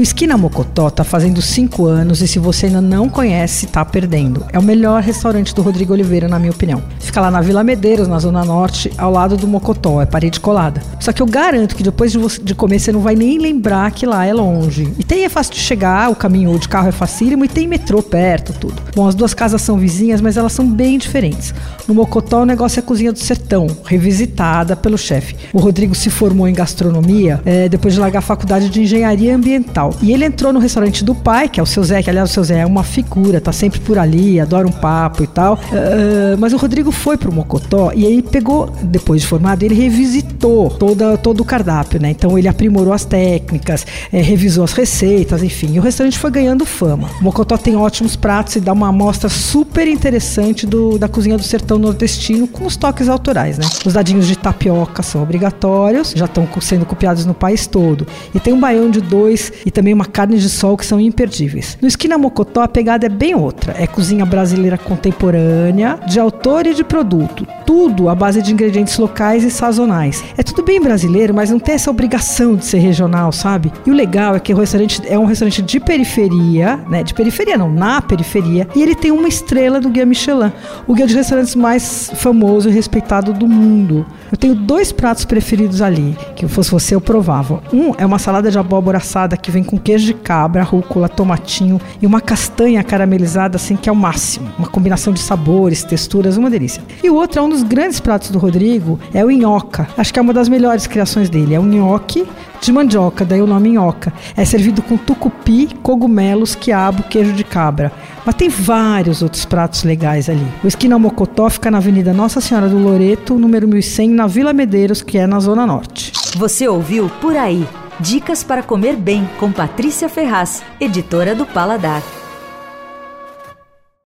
O Esquina Mocotó está fazendo 5 anos e se você ainda não conhece, está perdendo. É o melhor restaurante do Rodrigo Oliveira, na minha opinião. Fica lá na Vila Medeiros, na Zona Norte, ao lado do Mocotó, é parede colada. Só que eu garanto que depois de, você, de comer você não vai nem lembrar que lá é longe. E tem é fácil de chegar, o caminho de carro é facílimo e tem metrô perto, tudo. Bom, as duas casas são vizinhas, mas elas são bem diferentes. No Mocotó o negócio é a cozinha do sertão, revisitada pelo chefe. O Rodrigo se formou em gastronomia é, depois de largar a faculdade de engenharia ambiental. E ele entrou no restaurante do pai, que é o seu Zé, que aliás o seu Zé é uma figura, tá sempre por ali, adora um papo e tal. Uh, mas o Rodrigo foi pro Mocotó e aí pegou, depois de formado, ele revisitou toda, todo o cardápio, né? Então ele aprimorou as técnicas, é, revisou as receitas, enfim. E o restaurante foi ganhando fama. O Mocotó tem ótimos pratos e dá uma amostra super interessante do, da cozinha do sertão nordestino com os toques autorais, né? Os dadinhos de tapioca são obrigatórios, já estão sendo copiados no país todo. E tem um baião de dois e também uma carne de sol que são imperdíveis. No Esquina Mocotó a pegada é bem outra. É cozinha brasileira contemporânea, de autor e de produto. Tudo à base de ingredientes locais e sazonais. É tudo bem brasileiro, mas não tem essa obrigação de ser regional, sabe? E o legal é que o restaurante é um restaurante de periferia, né? De periferia não, na periferia. E ele tem uma estrela do Guia Michelin, o guia de restaurantes mais famoso e respeitado do mundo. Eu tenho dois pratos preferidos ali, que fosse você eu provava. Um é uma salada de abóbora assada que vem com queijo de cabra, rúcula, tomatinho e uma castanha caramelizada, assim, que é o máximo. Uma combinação de sabores, texturas, uma delícia. E o outro é um dos grandes pratos do Rodrigo, é o nhoca. Acho que é uma das melhores criações dele. É um nhoque de mandioca, daí o nome nhoca. É servido com tucupi, cogumelos, quiabo, queijo de cabra. Mas tem vários outros pratos legais ali. O Esquina Mocotó fica na Avenida Nossa Senhora do Loreto, número 1100, na Vila Medeiros, que é na Zona Norte. Você ouviu Por Aí. Dicas para comer bem com Patrícia Ferraz, editora do Paladar.